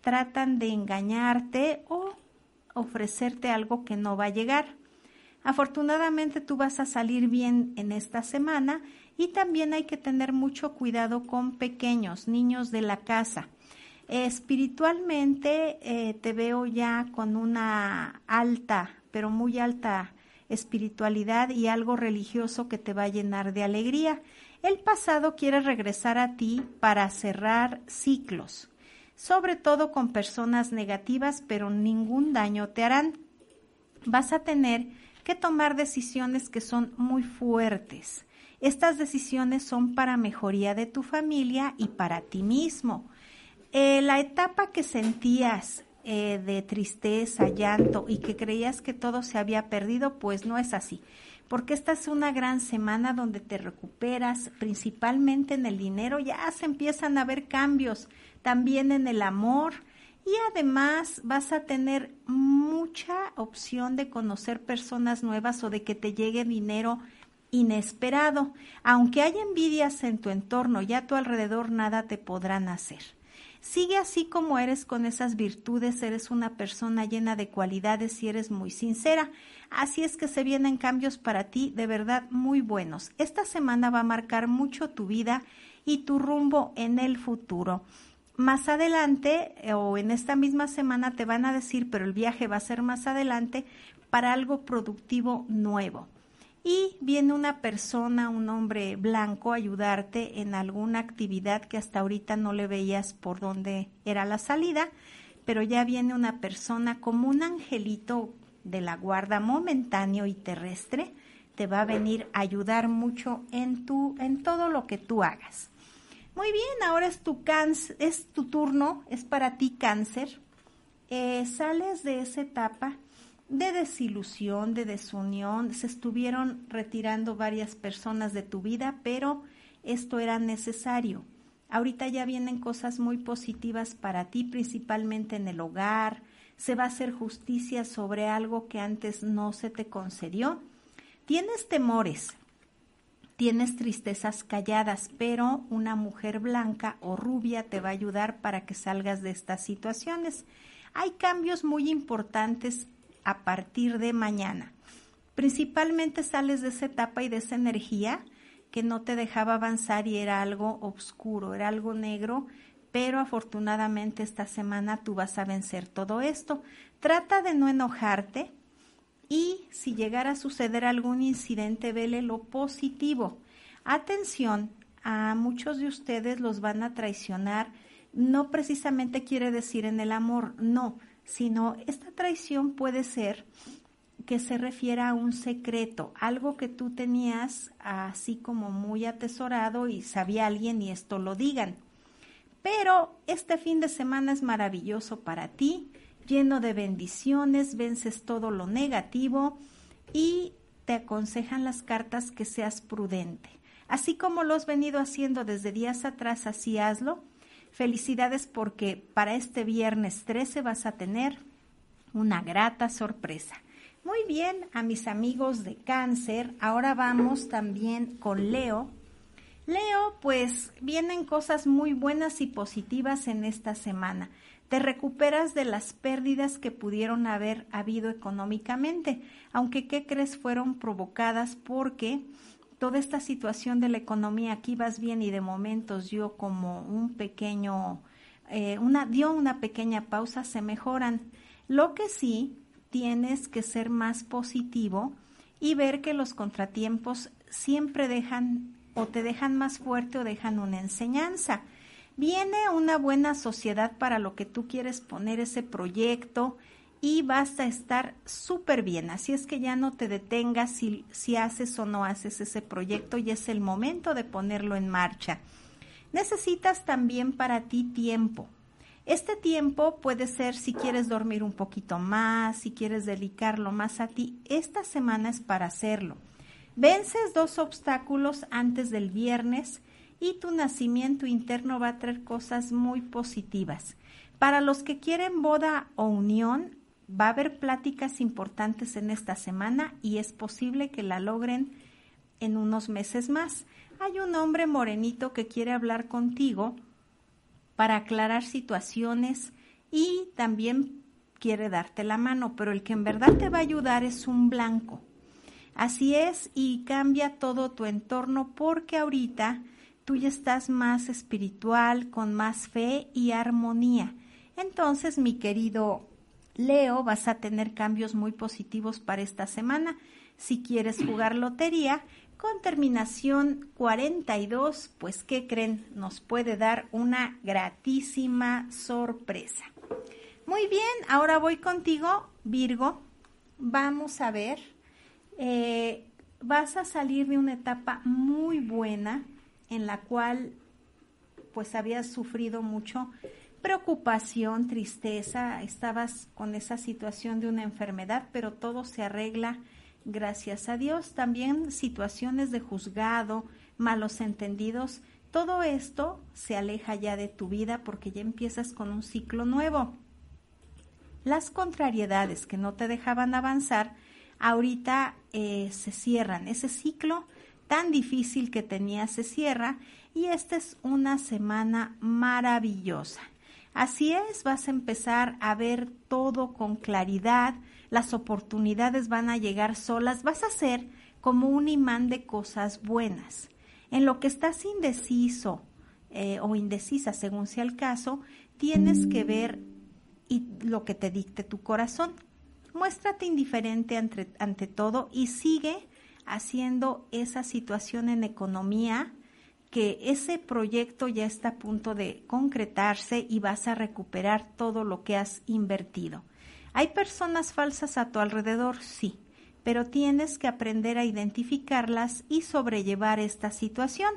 tratan de engañarte o ofrecerte algo que no va a llegar. Afortunadamente tú vas a salir bien en esta semana y también hay que tener mucho cuidado con pequeños niños de la casa. Espiritualmente eh, te veo ya con una alta, pero muy alta espiritualidad y algo religioso que te va a llenar de alegría. El pasado quiere regresar a ti para cerrar ciclos, sobre todo con personas negativas, pero ningún daño te harán. Vas a tener que tomar decisiones que son muy fuertes. Estas decisiones son para mejoría de tu familia y para ti mismo. Eh, la etapa que sentías eh, de tristeza, llanto y que creías que todo se había perdido, pues no es así. Porque esta es una gran semana donde te recuperas, principalmente en el dinero, ya se empiezan a ver cambios, también en el amor y además vas a tener mucha opción de conocer personas nuevas o de que te llegue dinero inesperado. Aunque haya envidias en tu entorno y a tu alrededor, nada te podrán hacer. Sigue así como eres con esas virtudes, eres una persona llena de cualidades y eres muy sincera. Así es que se vienen cambios para ti de verdad muy buenos. Esta semana va a marcar mucho tu vida y tu rumbo en el futuro. Más adelante eh, o en esta misma semana te van a decir, pero el viaje va a ser más adelante para algo productivo nuevo y viene una persona, un hombre blanco, a ayudarte en alguna actividad que hasta ahorita no le veías por dónde era la salida, pero ya viene una persona como un angelito de la guarda momentáneo y terrestre, te va a venir a ayudar mucho en tu en todo lo que tú hagas. Muy bien, ahora es tu cáncer, es tu turno, es para ti cáncer. Eh, sales de esa etapa de desilusión, de desunión, se estuvieron retirando varias personas de tu vida, pero esto era necesario. Ahorita ya vienen cosas muy positivas para ti, principalmente en el hogar, se va a hacer justicia sobre algo que antes no se te concedió. Tienes temores, tienes tristezas calladas, pero una mujer blanca o rubia te va a ayudar para que salgas de estas situaciones. Hay cambios muy importantes a partir de mañana. Principalmente sales de esa etapa y de esa energía que no te dejaba avanzar y era algo oscuro, era algo negro, pero afortunadamente esta semana tú vas a vencer todo esto. Trata de no enojarte y si llegara a suceder algún incidente, vele lo positivo. Atención a muchos de ustedes los van a traicionar. No precisamente quiere decir en el amor, no, sino esta traición puede ser que se refiera a un secreto, algo que tú tenías así como muy atesorado y sabía alguien y esto lo digan. Pero este fin de semana es maravilloso para ti, lleno de bendiciones, vences todo lo negativo y te aconsejan las cartas que seas prudente. Así como lo has venido haciendo desde días atrás, así hazlo. Felicidades porque para este viernes 13 vas a tener una grata sorpresa. Muy bien, a mis amigos de cáncer, ahora vamos también con Leo. Leo, pues vienen cosas muy buenas y positivas en esta semana. Te recuperas de las pérdidas que pudieron haber habido económicamente, aunque ¿qué crees? Fueron provocadas porque toda esta situación de la economía aquí vas bien y de momentos dio como un pequeño, eh, una, dio una pequeña pausa, se mejoran. Lo que sí tienes que ser más positivo y ver que los contratiempos siempre dejan o te dejan más fuerte o dejan una enseñanza. Viene una buena sociedad para lo que tú quieres poner ese proyecto y vas a estar súper bien. Así es que ya no te detengas si, si haces o no haces ese proyecto y es el momento de ponerlo en marcha. Necesitas también para ti tiempo este tiempo puede ser si quieres dormir un poquito más, si quieres dedicarlo más a ti. Esta semana es para hacerlo. Vences dos obstáculos antes del viernes y tu nacimiento interno va a traer cosas muy positivas. Para los que quieren boda o unión, va a haber pláticas importantes en esta semana y es posible que la logren en unos meses más. Hay un hombre morenito que quiere hablar contigo para aclarar situaciones y también quiere darte la mano, pero el que en verdad te va a ayudar es un blanco. Así es y cambia todo tu entorno porque ahorita tú ya estás más espiritual, con más fe y armonía. Entonces, mi querido Leo, vas a tener cambios muy positivos para esta semana. Si quieres jugar lotería, con terminación 42, pues ¿qué creen? Nos puede dar una gratísima sorpresa. Muy bien, ahora voy contigo, Virgo. Vamos a ver. Eh, vas a salir de una etapa muy buena en la cual pues habías sufrido mucho preocupación, tristeza, estabas con esa situación de una enfermedad, pero todo se arregla gracias a Dios, también situaciones de juzgado, malos entendidos, todo esto se aleja ya de tu vida porque ya empiezas con un ciclo nuevo. Las contrariedades que no te dejaban avanzar, ahorita eh, se cierran. Ese ciclo tan difícil que tenías se cierra y esta es una semana maravillosa. Así es, vas a empezar a ver todo con claridad, las oportunidades van a llegar solas, vas a ser como un imán de cosas buenas. En lo que estás indeciso eh, o indecisa, según sea el caso, tienes que ver y lo que te dicte tu corazón. Muéstrate indiferente ante, ante todo y sigue haciendo esa situación en economía, que ese proyecto ya está a punto de concretarse y vas a recuperar todo lo que has invertido. ¿Hay personas falsas a tu alrededor? Sí, pero tienes que aprender a identificarlas y sobrellevar esta situación.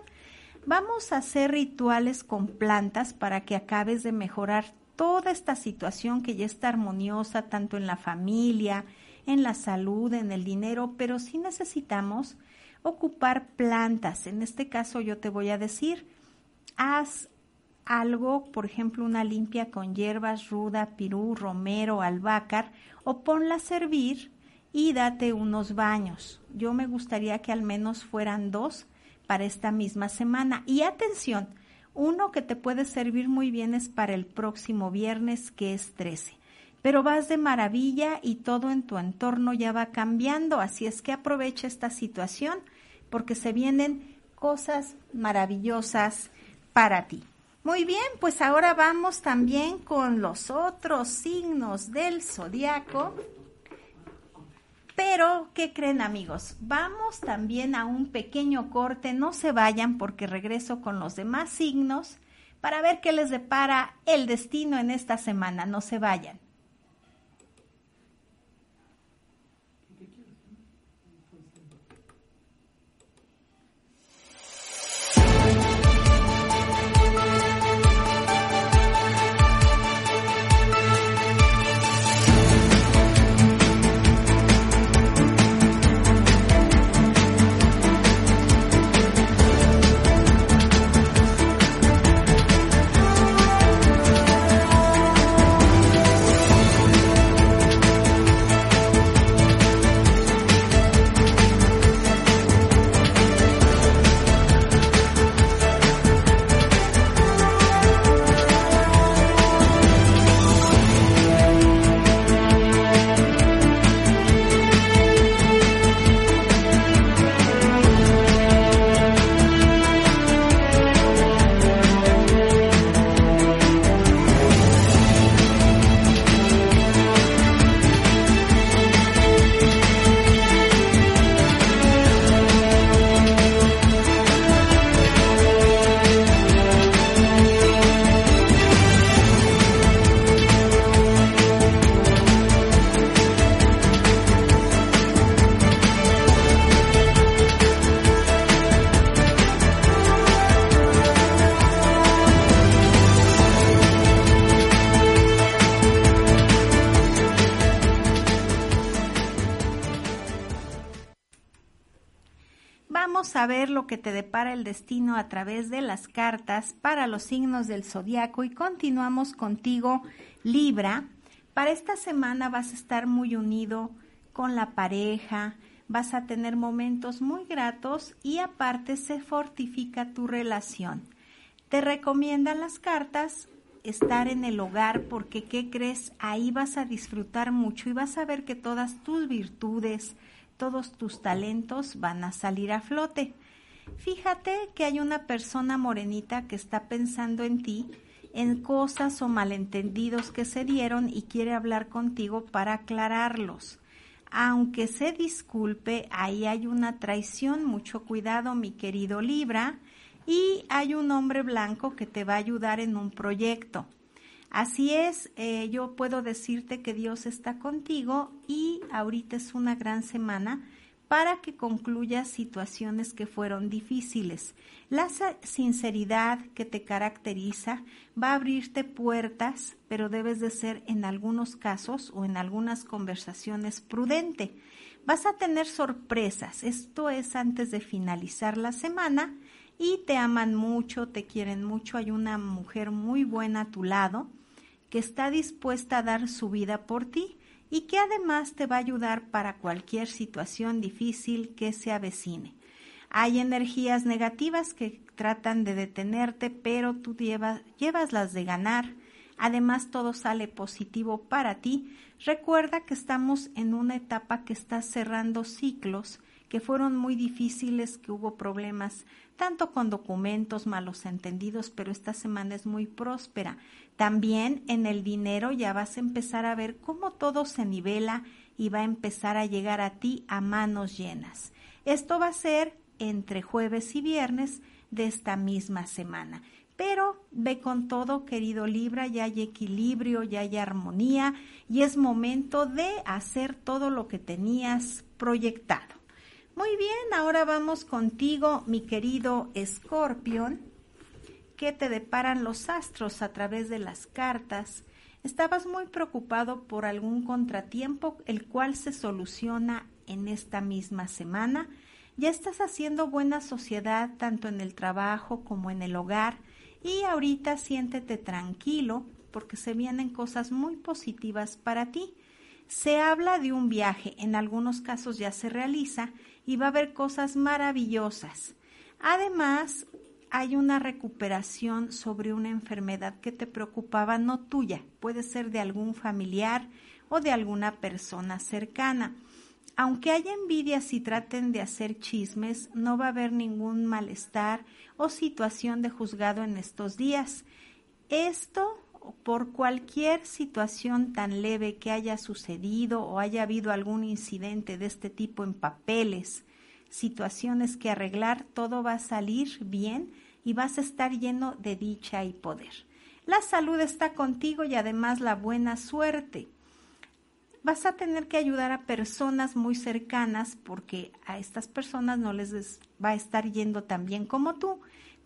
Vamos a hacer rituales con plantas para que acabes de mejorar toda esta situación que ya está armoniosa tanto en la familia, en la salud, en el dinero, pero sí necesitamos ocupar plantas. En este caso yo te voy a decir, haz algo, por ejemplo, una limpia con hierbas, ruda, pirú, romero, albácar, o ponla a servir y date unos baños. Yo me gustaría que al menos fueran dos para esta misma semana. Y atención, uno que te puede servir muy bien es para el próximo viernes, que es 13. Pero vas de maravilla y todo en tu entorno ya va cambiando, así es que aprovecha esta situación porque se vienen cosas maravillosas para ti. Muy bien, pues ahora vamos también con los otros signos del zodiaco. Pero, ¿qué creen amigos? Vamos también a un pequeño corte, no se vayan porque regreso con los demás signos para ver qué les depara el destino en esta semana, no se vayan. El destino a través de las cartas para los signos del zodiaco y continuamos contigo, Libra. Para esta semana vas a estar muy unido con la pareja, vas a tener momentos muy gratos y aparte se fortifica tu relación. Te recomiendan las cartas estar en el hogar porque, ¿qué crees? Ahí vas a disfrutar mucho y vas a ver que todas tus virtudes, todos tus talentos van a salir a flote. Fíjate que hay una persona morenita que está pensando en ti, en cosas o malentendidos que se dieron y quiere hablar contigo para aclararlos. Aunque se disculpe, ahí hay una traición, mucho cuidado mi querido Libra, y hay un hombre blanco que te va a ayudar en un proyecto. Así es, eh, yo puedo decirte que Dios está contigo y ahorita es una gran semana para que concluyas situaciones que fueron difíciles. La sinceridad que te caracteriza va a abrirte puertas, pero debes de ser en algunos casos o en algunas conversaciones prudente. Vas a tener sorpresas, esto es antes de finalizar la semana y te aman mucho, te quieren mucho, hay una mujer muy buena a tu lado que está dispuesta a dar su vida por ti y que además te va a ayudar para cualquier situación difícil que se avecine. Hay energías negativas que tratan de detenerte, pero tú llevas, llevas las de ganar. Además, todo sale positivo para ti. Recuerda que estamos en una etapa que está cerrando ciclos que fueron muy difíciles, que hubo problemas tanto con documentos, malos entendidos, pero esta semana es muy próspera. También en el dinero ya vas a empezar a ver cómo todo se nivela y va a empezar a llegar a ti a manos llenas. Esto va a ser entre jueves y viernes de esta misma semana. Pero ve con todo, querido Libra, ya hay equilibrio, ya hay armonía y es momento de hacer todo lo que tenías proyectado. Muy bien, ahora vamos contigo, mi querido Escorpión qué te deparan los astros a través de las cartas. Estabas muy preocupado por algún contratiempo, el cual se soluciona en esta misma semana. Ya estás haciendo buena sociedad tanto en el trabajo como en el hogar y ahorita siéntete tranquilo porque se vienen cosas muy positivas para ti. Se habla de un viaje, en algunos casos ya se realiza y va a haber cosas maravillosas. Además, hay una recuperación sobre una enfermedad que te preocupaba, no tuya, puede ser de algún familiar o de alguna persona cercana. Aunque haya envidias y traten de hacer chismes, no va a haber ningún malestar o situación de juzgado en estos días. Esto por cualquier situación tan leve que haya sucedido o haya habido algún incidente de este tipo en papeles, situaciones que arreglar, todo va a salir bien y vas a estar lleno de dicha y poder. La salud está contigo y además la buena suerte. Vas a tener que ayudar a personas muy cercanas porque a estas personas no les va a estar yendo tan bien como tú,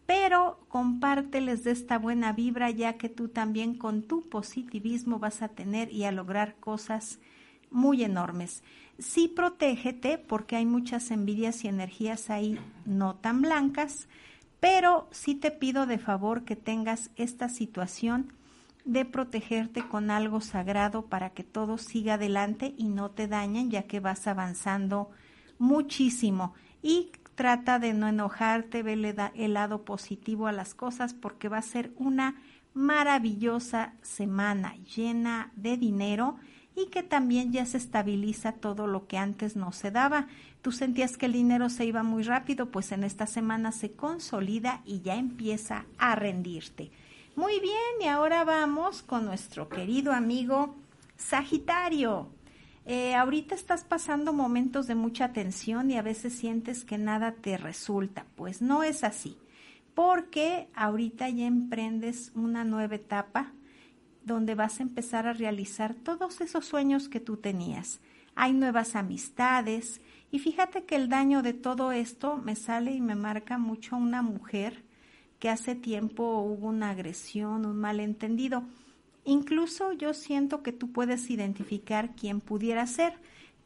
pero compárteles de esta buena vibra ya que tú también con tu positivismo vas a tener y a lograr cosas muy enormes. Sí protégete porque hay muchas envidias y energías ahí no tan blancas, pero sí te pido de favor que tengas esta situación de protegerte con algo sagrado para que todo siga adelante y no te dañen ya que vas avanzando muchísimo. Y trata de no enojarte, ve el lado positivo a las cosas porque va a ser una maravillosa semana llena de dinero y que también ya se estabiliza todo lo que antes no se daba. Tú sentías que el dinero se iba muy rápido, pues en esta semana se consolida y ya empieza a rendirte. Muy bien, y ahora vamos con nuestro querido amigo Sagitario. Eh, ahorita estás pasando momentos de mucha tensión y a veces sientes que nada te resulta. Pues no es así, porque ahorita ya emprendes una nueva etapa donde vas a empezar a realizar todos esos sueños que tú tenías. Hay nuevas amistades y fíjate que el daño de todo esto me sale y me marca mucho una mujer que hace tiempo hubo una agresión, un malentendido. Incluso yo siento que tú puedes identificar quién pudiera ser,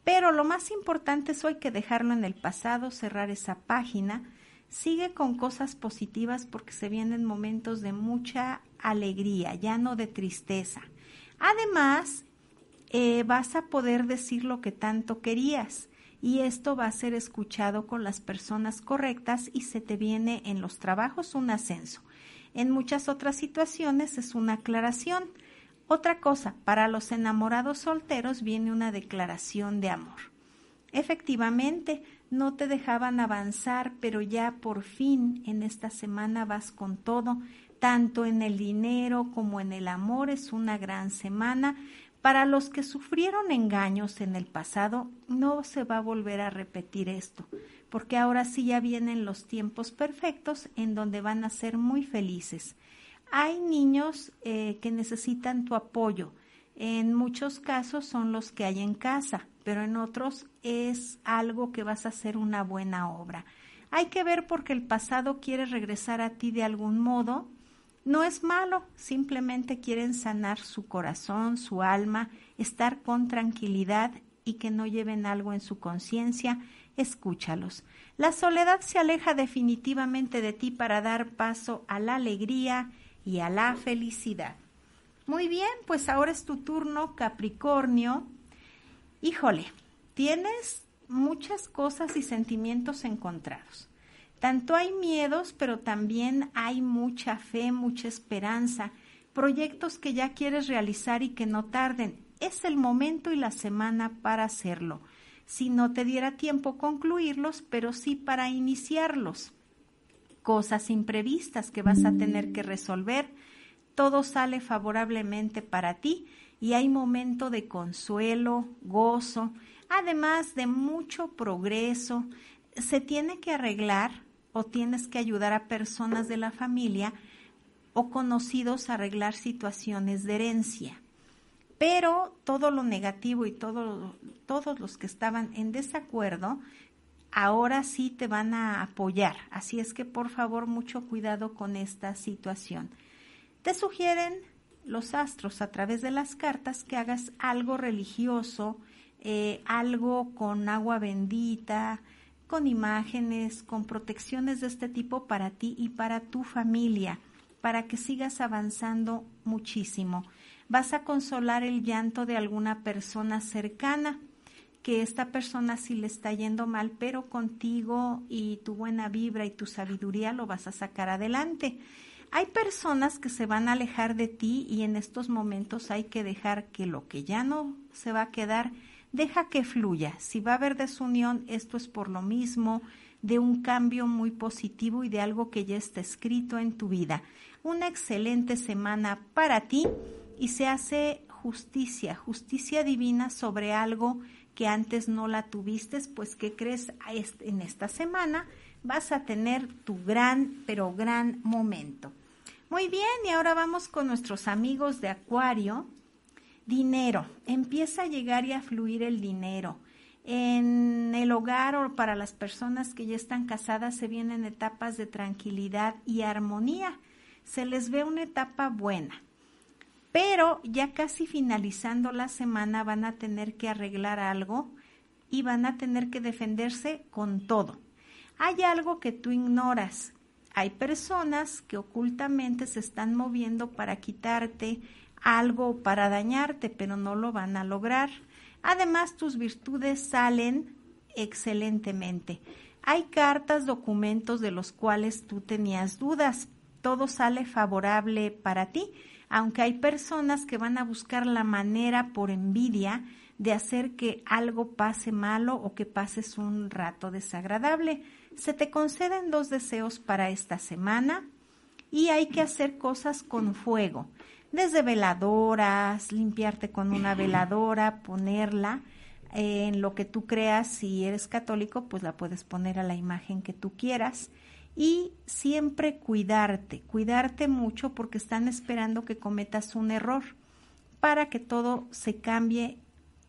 pero lo más importante es hoy que dejarlo en el pasado, cerrar esa página, sigue con cosas positivas porque se vienen momentos de mucha alegría, ya no de tristeza. Además, eh, vas a poder decir lo que tanto querías y esto va a ser escuchado con las personas correctas y se te viene en los trabajos un ascenso. En muchas otras situaciones es una aclaración. Otra cosa, para los enamorados solteros viene una declaración de amor. Efectivamente, no te dejaban avanzar, pero ya por fin en esta semana vas con todo, tanto en el dinero como en el amor. Es una gran semana. Para los que sufrieron engaños en el pasado, no se va a volver a repetir esto, porque ahora sí ya vienen los tiempos perfectos en donde van a ser muy felices. Hay niños eh, que necesitan tu apoyo. En muchos casos son los que hay en casa, pero en otros es algo que vas a hacer una buena obra. Hay que ver porque el pasado quiere regresar a ti de algún modo no es malo, simplemente quieren sanar su corazón, su alma, estar con tranquilidad y que no lleven algo en su conciencia, escúchalos. La soledad se aleja definitivamente de ti para dar paso a la alegría y a la felicidad. Muy bien, pues ahora es tu turno, Capricornio. Híjole, tienes muchas cosas y sentimientos encontrados. Tanto hay miedos, pero también hay mucha fe, mucha esperanza, proyectos que ya quieres realizar y que no tarden. Es el momento y la semana para hacerlo. Si no te diera tiempo concluirlos, pero sí para iniciarlos. Cosas imprevistas que vas a tener que resolver. Todo sale favorablemente para ti y hay momento de consuelo, gozo, además de mucho progreso. Se tiene que arreglar o tienes que ayudar a personas de la familia o conocidos a arreglar situaciones de herencia. Pero todo lo negativo y todo, todos los que estaban en desacuerdo, ahora sí te van a apoyar. Así es que por favor mucho cuidado con esta situación. Te sugieren los astros a través de las cartas que hagas algo religioso, eh, algo con agua bendita, con imágenes, con protecciones de este tipo para ti y para tu familia, para que sigas avanzando muchísimo. Vas a consolar el llanto de alguna persona cercana, que esta persona sí le está yendo mal, pero contigo y tu buena vibra y tu sabiduría lo vas a sacar adelante. Hay personas que se van a alejar de ti y en estos momentos hay que dejar que lo que ya no se va a quedar deja que fluya. Si va a haber desunión, esto es por lo mismo de un cambio muy positivo y de algo que ya está escrito en tu vida. Una excelente semana para ti y se hace justicia, justicia divina sobre algo que antes no la tuviste, pues que crees en esta semana vas a tener tu gran, pero gran momento. Muy bien, y ahora vamos con nuestros amigos de Acuario. Dinero, empieza a llegar y a fluir el dinero. En el hogar o para las personas que ya están casadas se vienen etapas de tranquilidad y armonía. Se les ve una etapa buena. Pero ya casi finalizando la semana van a tener que arreglar algo y van a tener que defenderse con todo. Hay algo que tú ignoras, hay personas que ocultamente se están moviendo para quitarte algo, para dañarte, pero no lo van a lograr. Además, tus virtudes salen excelentemente. Hay cartas, documentos de los cuales tú tenías dudas. Todo sale favorable para ti, aunque hay personas que van a buscar la manera por envidia de hacer que algo pase malo o que pases un rato desagradable se te conceden dos deseos para esta semana y hay que hacer cosas con fuego, desde veladoras, limpiarte con una veladora, ponerla en lo que tú creas, si eres católico, pues la puedes poner a la imagen que tú quieras y siempre cuidarte, cuidarte mucho porque están esperando que cometas un error para que todo se cambie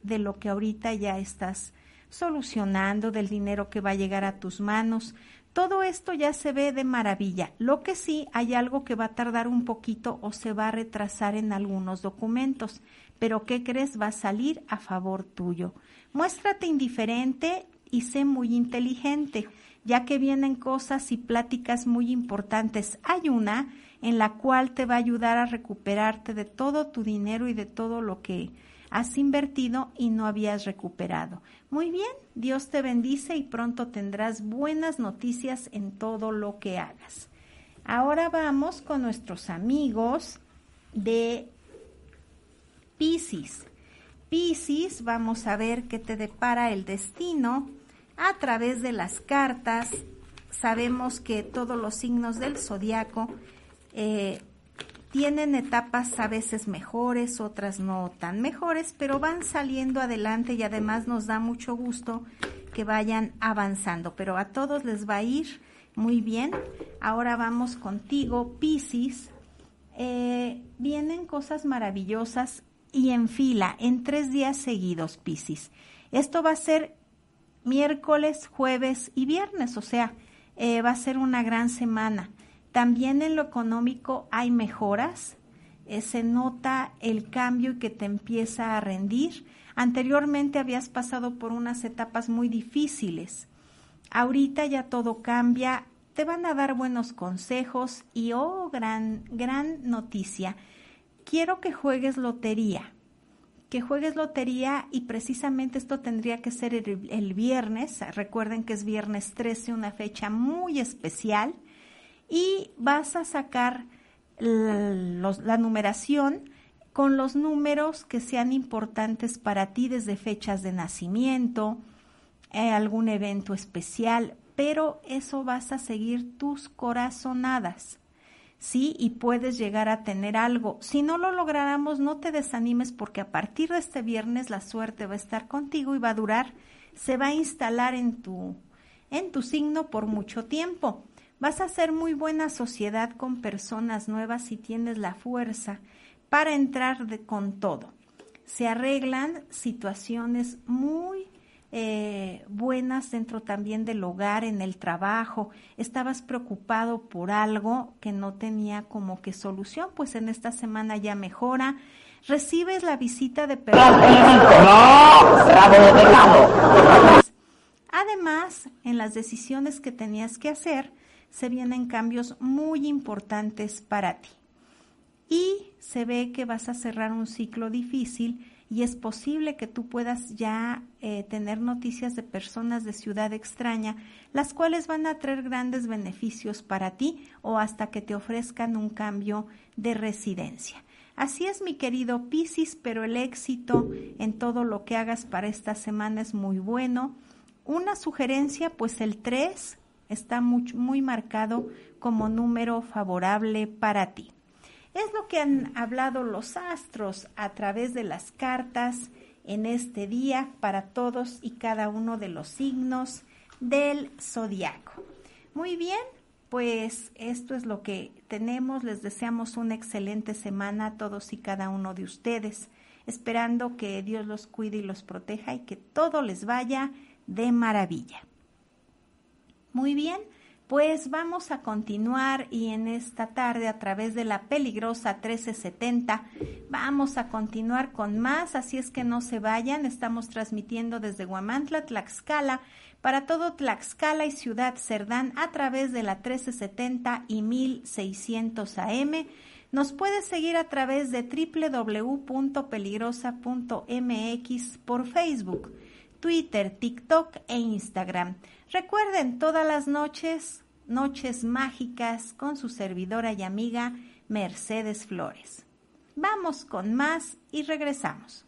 de lo que ahorita ya estás solucionando, del dinero que va a llegar a tus manos. Todo esto ya se ve de maravilla. Lo que sí hay algo que va a tardar un poquito o se va a retrasar en algunos documentos, pero ¿qué crees? Va a salir a favor tuyo. Muéstrate indiferente y sé muy inteligente, ya que vienen cosas y pláticas muy importantes. Hay una en la cual te va a ayudar a recuperarte de todo tu dinero y de todo lo que has invertido y no habías recuperado. Muy bien, Dios te bendice y pronto tendrás buenas noticias en todo lo que hagas. Ahora vamos con nuestros amigos de Pisces. Pisces, vamos a ver qué te depara el destino a través de las cartas. Sabemos que todos los signos del zodiaco eh, tienen etapas a veces mejores, otras no tan mejores, pero van saliendo adelante y además nos da mucho gusto que vayan avanzando, pero a todos les va a ir muy bien. Ahora vamos contigo, Piscis. Eh, vienen cosas maravillosas y en fila, en tres días seguidos, Piscis. Esto va a ser miércoles, jueves y viernes, o sea, eh, va a ser una gran semana. También en lo económico hay mejoras, eh, se nota el cambio y que te empieza a rendir. Anteriormente habías pasado por unas etapas muy difíciles. Ahorita ya todo cambia, te van a dar buenos consejos y oh, gran, gran noticia. Quiero que juegues lotería, que juegues lotería y precisamente esto tendría que ser el, el viernes. Recuerden que es viernes 13, una fecha muy especial y vas a sacar la numeración con los números que sean importantes para ti desde fechas de nacimiento, eh, algún evento especial, pero eso vas a seguir tus corazonadas. Sí, y puedes llegar a tener algo. Si no lo lográramos, no te desanimes porque a partir de este viernes la suerte va a estar contigo y va a durar, se va a instalar en tu en tu signo por mucho tiempo. Vas a hacer muy buena sociedad con personas nuevas si tienes la fuerza para entrar de, con todo. Se arreglan situaciones muy eh, buenas dentro también del hogar, en el trabajo. Estabas preocupado por algo que no tenía como que solución, pues en esta semana ya mejora. Recibes la visita de personas. Además, en las decisiones que tenías que hacer, se vienen cambios muy importantes para ti. Y se ve que vas a cerrar un ciclo difícil y es posible que tú puedas ya eh, tener noticias de personas de ciudad extraña, las cuales van a traer grandes beneficios para ti o hasta que te ofrezcan un cambio de residencia. Así es, mi querido Piscis, pero el éxito en todo lo que hagas para esta semana es muy bueno. Una sugerencia, pues el 3 está muy, marcado como número favorable para ti. Es lo que han hablado los astros a través de las cartas en este día para todos y cada uno de los signos del zodiaco. Muy bien, pues esto es lo que tenemos. Les deseamos una excelente semana a todos y cada uno de ustedes, esperando que Dios los cuide y los proteja y que todo les vaya de maravilla. Muy bien, pues vamos a continuar y en esta tarde a través de la peligrosa 1370 vamos a continuar con más, así es que no se vayan, estamos transmitiendo desde Huamantla, Tlaxcala, para todo Tlaxcala y Ciudad Cerdán a través de la 1370 y 1600 AM. Nos puede seguir a través de www.peligrosa.mx por Facebook, Twitter, TikTok e Instagram. Recuerden todas las noches, noches mágicas con su servidora y amiga Mercedes Flores. Vamos con más y regresamos.